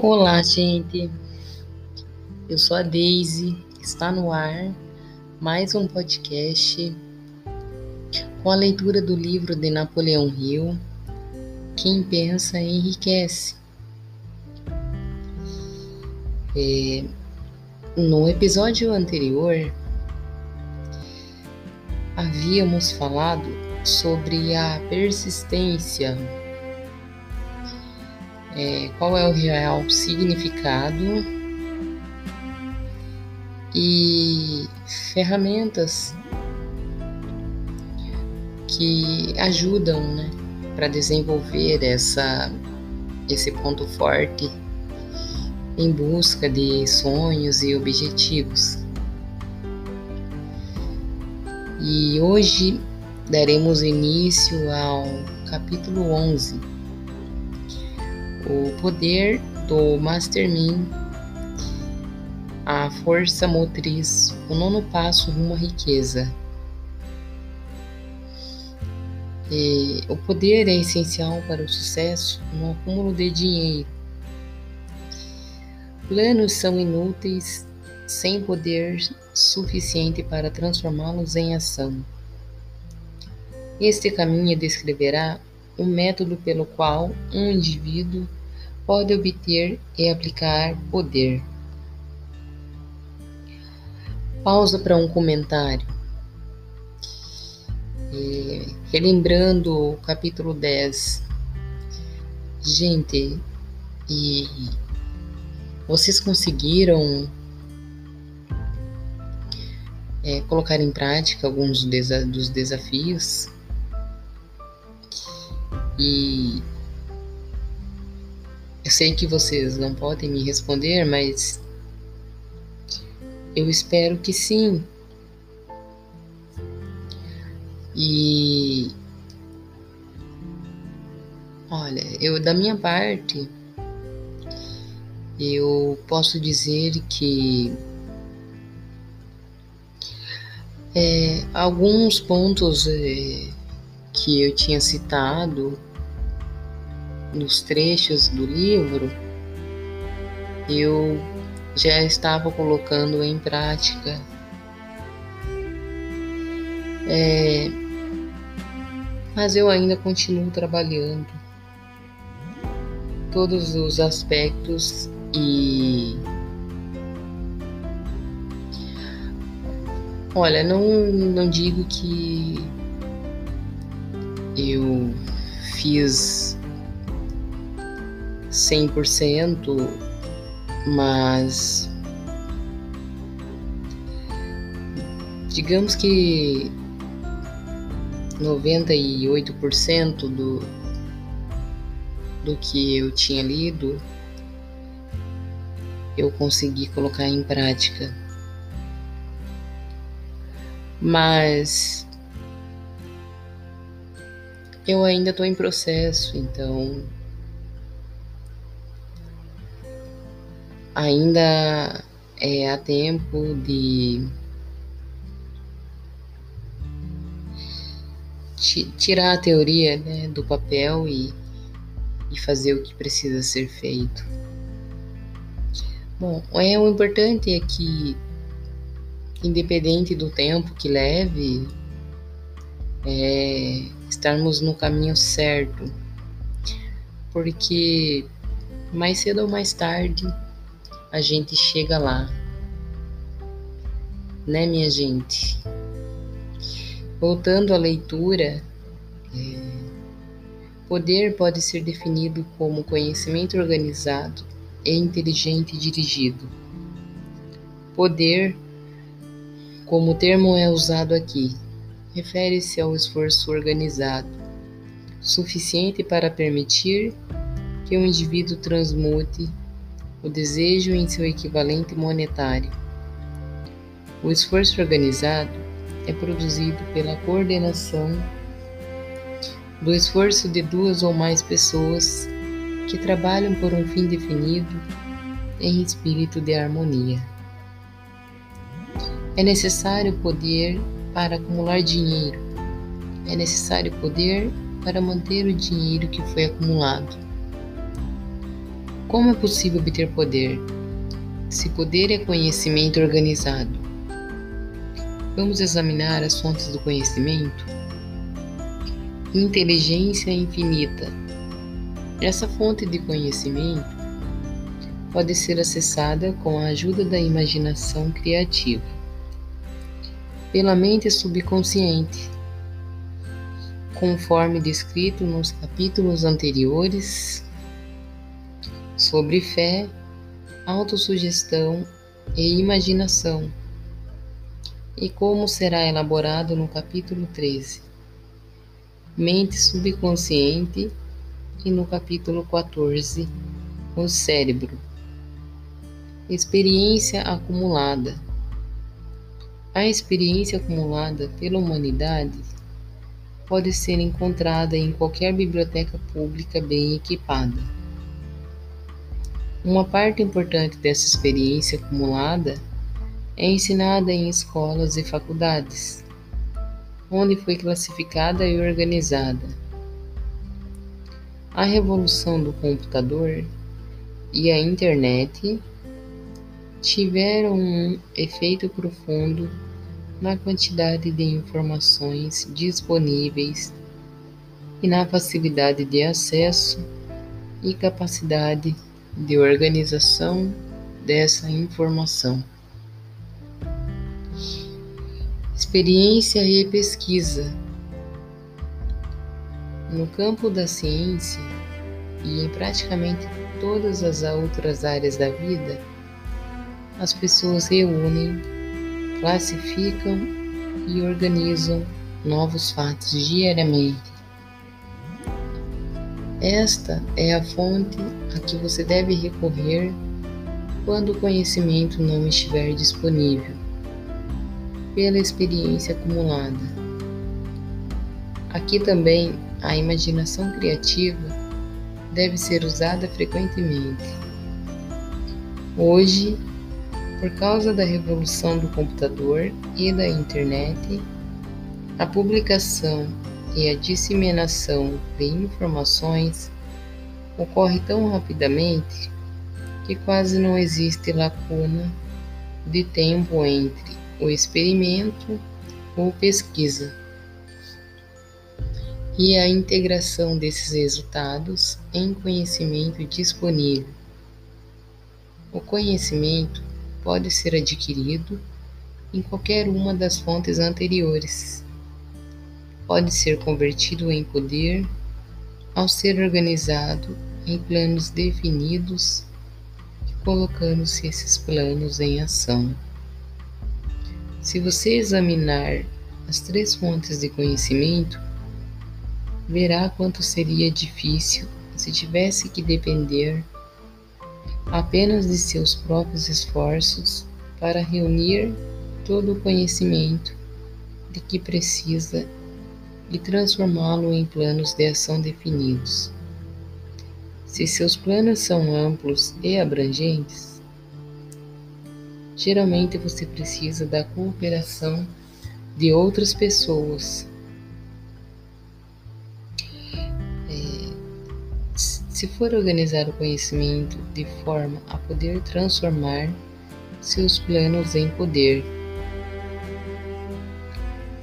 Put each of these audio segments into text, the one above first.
Olá, gente. Eu sou a Daisy. Está no ar mais um podcast com a leitura do livro de Napoleão Hill. Quem pensa enriquece. É, no episódio anterior, havíamos falado sobre a persistência é, qual é o real significado e ferramentas que ajudam né, para desenvolver essa, esse ponto forte em busca de sonhos e objetivos. E hoje daremos início ao capítulo 11 o poder do Mastermind, a força motriz, o nono passo rumo à riqueza. E o poder é essencial para o sucesso no acúmulo de dinheiro. Planos são inúteis sem poder suficiente para transformá-los em ação. Este caminho descreverá o método pelo qual um indivíduo pode obter e aplicar poder. Pausa para um comentário. E, relembrando o capítulo 10. Gente, e vocês conseguiram é, colocar em prática alguns dos desafios? E eu sei que vocês não podem me responder, mas eu espero que sim. E olha, eu da minha parte eu posso dizer que é, alguns pontos é, que eu tinha citado nos trechos do livro, eu já estava colocando em prática. É, mas eu ainda continuo trabalhando todos os aspectos e olha, não, não digo que eu fiz 100%, mas digamos que 98% do, do que eu tinha lido eu consegui colocar em prática. Mas eu ainda estou em processo, então ainda é, há tempo de tirar a teoria né, do papel e, e fazer o que precisa ser feito. Bom, é, o importante é que, independente do tempo que leve, é, estarmos no caminho certo, porque mais cedo ou mais tarde a gente chega lá. Né, minha gente? Voltando à leitura, é, poder pode ser definido como conhecimento organizado e inteligente dirigido. Poder, como o termo é usado aqui, refere-se ao esforço organizado, suficiente para permitir que o indivíduo transmute o desejo em seu equivalente monetário. O esforço organizado é produzido pela coordenação do esforço de duas ou mais pessoas que trabalham por um fim definido em espírito de harmonia. É necessário poder para acumular dinheiro. É necessário poder para manter o dinheiro que foi acumulado. Como é possível obter poder? Se poder é conhecimento organizado. Vamos examinar as fontes do conhecimento? Inteligência infinita. Essa fonte de conhecimento pode ser acessada com a ajuda da imaginação criativa, pela mente subconsciente, conforme descrito nos capítulos anteriores sobre fé, autossugestão e imaginação, e como será elaborado no capítulo 13, mente subconsciente, e no capítulo 14, o cérebro. Experiência acumulada. A experiência acumulada pela humanidade pode ser encontrada em qualquer biblioteca pública bem equipada. Uma parte importante dessa experiência acumulada é ensinada em escolas e faculdades, onde foi classificada e organizada. A revolução do computador e a internet tiveram um efeito profundo na quantidade de informações disponíveis e na facilidade de acesso e capacidade de organização dessa informação. Experiência e pesquisa. No campo da ciência e em praticamente todas as outras áreas da vida, as pessoas reúnem, classificam e organizam novos fatos diariamente esta é a fonte a que você deve recorrer quando o conhecimento não estiver disponível, pela experiência acumulada. Aqui também a imaginação criativa deve ser usada frequentemente. Hoje, por causa da revolução do computador e da internet, a publicação e a disseminação de informações ocorre tão rapidamente que quase não existe lacuna de tempo entre o experimento ou pesquisa e a integração desses resultados em conhecimento disponível. O conhecimento pode ser adquirido em qualquer uma das fontes anteriores pode ser convertido em poder ao ser organizado em planos definidos e colocando-se esses planos em ação. Se você examinar as três fontes de conhecimento, verá quanto seria difícil se tivesse que depender apenas de seus próprios esforços para reunir todo o conhecimento de que precisa e transformá-lo em planos de ação definidos. Se seus planos são amplos e abrangentes, geralmente você precisa da cooperação de outras pessoas. É, se for organizar o conhecimento de forma a poder transformar seus planos em poder,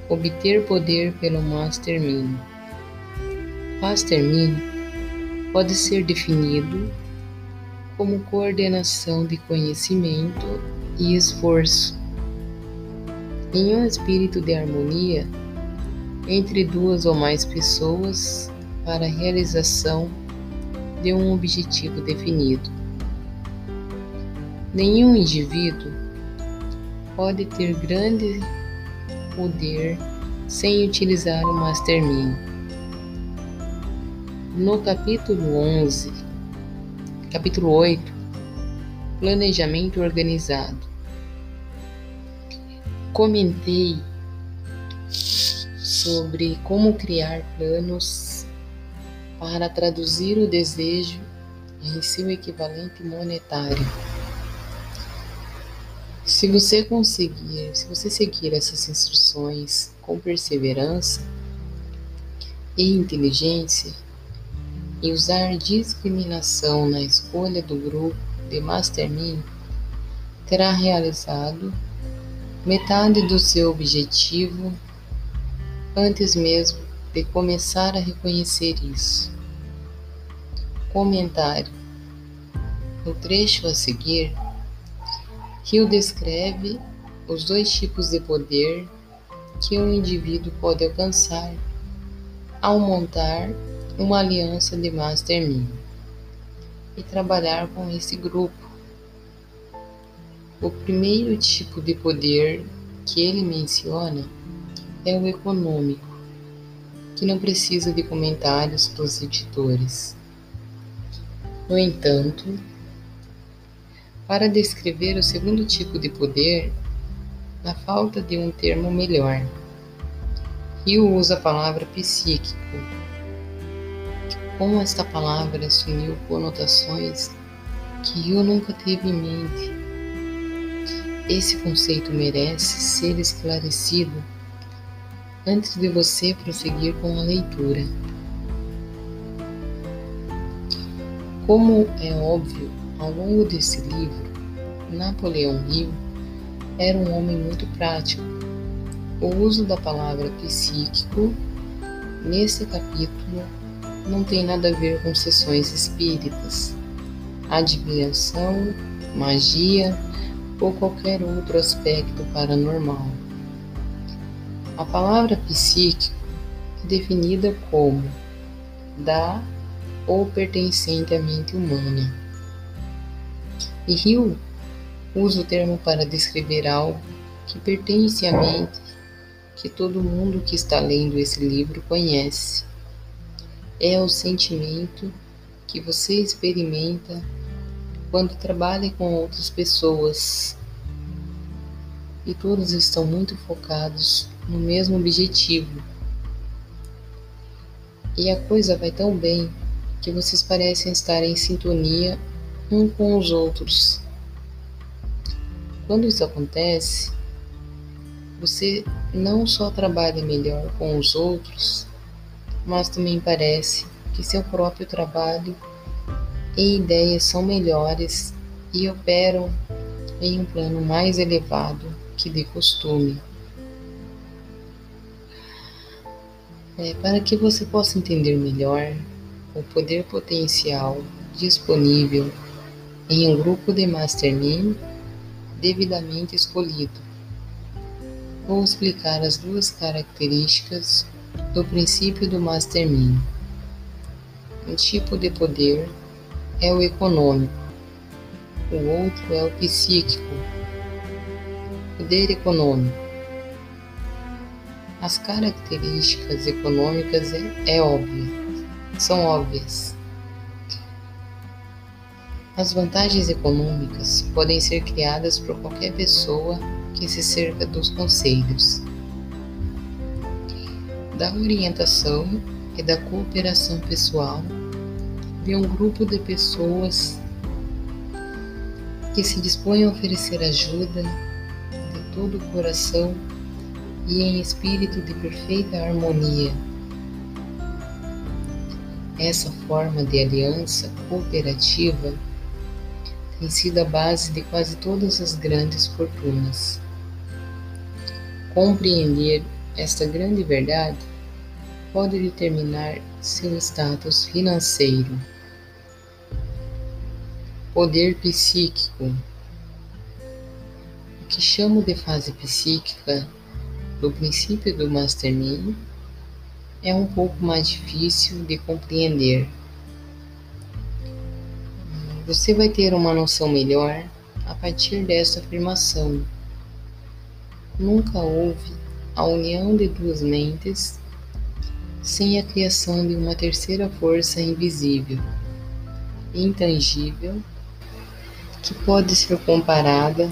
obter poder pelo Mastermind. Mastermind pode ser definido como coordenação de conhecimento e esforço em um espírito de harmonia entre duas ou mais pessoas para a realização de um objetivo definido. Nenhum indivíduo pode ter grande poder sem utilizar o Mastermind. No capítulo 11, capítulo 8, Planejamento Organizado, comentei sobre como criar planos para traduzir o desejo em seu equivalente monetário. Se você conseguir, se você seguir essas instruções com perseverança e inteligência, e usar discriminação na escolha do grupo de Mastermind, terá realizado metade do seu objetivo antes mesmo de começar a reconhecer isso. Comentário: No trecho a seguir, Hill descreve os dois tipos de poder que um indivíduo pode alcançar ao montar uma aliança de Mastermind e trabalhar com esse grupo o primeiro tipo de poder que ele menciona é o econômico, que não precisa de comentários dos editores. No entanto, para descrever o segundo tipo de poder, na falta de um termo melhor, Rio usa a palavra psíquico. Como esta palavra assumiu conotações que Rio nunca teve em mente esse conceito merece ser esclarecido antes de você prosseguir com a leitura. Como é óbvio, ao longo desse livro, Napoleão Hill era um homem muito prático. O uso da palavra psíquico nesse capítulo não tem nada a ver com sessões espíritas, adivinhação, magia ou qualquer outro aspecto paranormal. A palavra psíquico é definida como da ou pertencente à mente humana. E Hill usa o termo para descrever algo que pertence à mente que todo mundo que está lendo esse livro conhece. É o sentimento que você experimenta quando trabalha com outras pessoas e todos estão muito focados no mesmo objetivo. E a coisa vai tão bem que vocês parecem estar em sintonia um com os outros. Quando isso acontece, você não só trabalha melhor com os outros, mas também parece que seu próprio trabalho e ideias são melhores e operam em um plano mais elevado que de costume. É, para que você possa entender melhor o poder potencial disponível em um grupo de Mastermind devidamente escolhido. Vou explicar as duas características do princípio do Mastermind. Um tipo de poder é o econômico, o outro é o psíquico. Poder econômico. As características econômicas é, é óbvio, são óbvias. As vantagens econômicas podem ser criadas por qualquer pessoa que se cerca dos conselhos, da orientação e da cooperação pessoal de um grupo de pessoas que se dispõem a oferecer ajuda de todo o coração e em espírito de perfeita harmonia. Essa forma de aliança cooperativa tem sido a base de quase todas as grandes fortunas. Compreender esta grande verdade pode determinar seu status financeiro. Poder psíquico. O que chamo de fase psíquica do princípio do Mastermind é um pouco mais difícil de compreender. Você vai ter uma noção melhor a partir dessa afirmação. Nunca houve a união de duas mentes sem a criação de uma terceira força invisível, intangível que pode ser comparada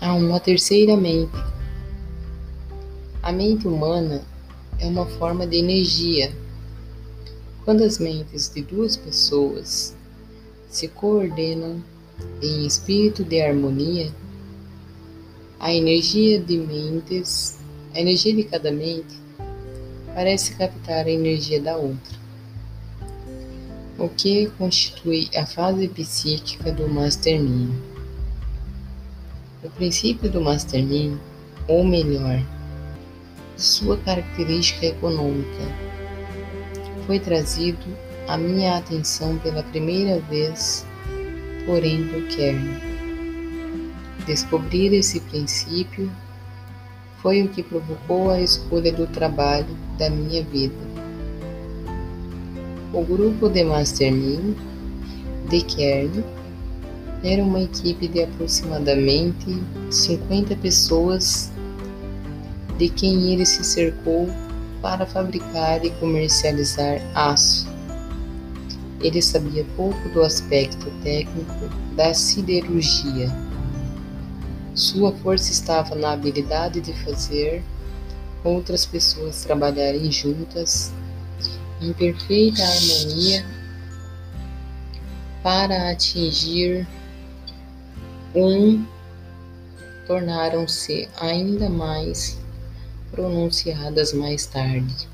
a uma terceira mente. A mente humana é uma forma de energia. Quando as mentes de duas pessoas se coordenam em espírito de harmonia, a energia de mentes, a energia de cada mente parece captar a energia da outra. O que constitui a fase psíquica do Mastermind? O princípio do Mastermind, ou melhor, sua característica econômica, foi trazido à minha atenção pela primeira vez por Andrew Carnegie. Descobrir esse princípio foi o que provocou a escolha do trabalho da minha vida. O grupo de Mastermind de Kern era uma equipe de aproximadamente 50 pessoas de quem ele se cercou para fabricar e comercializar aço. Ele sabia pouco do aspecto técnico da siderurgia. Sua força estava na habilidade de fazer outras pessoas trabalharem juntas em perfeita harmonia para atingir um tornaram-se ainda mais pronunciadas mais tarde.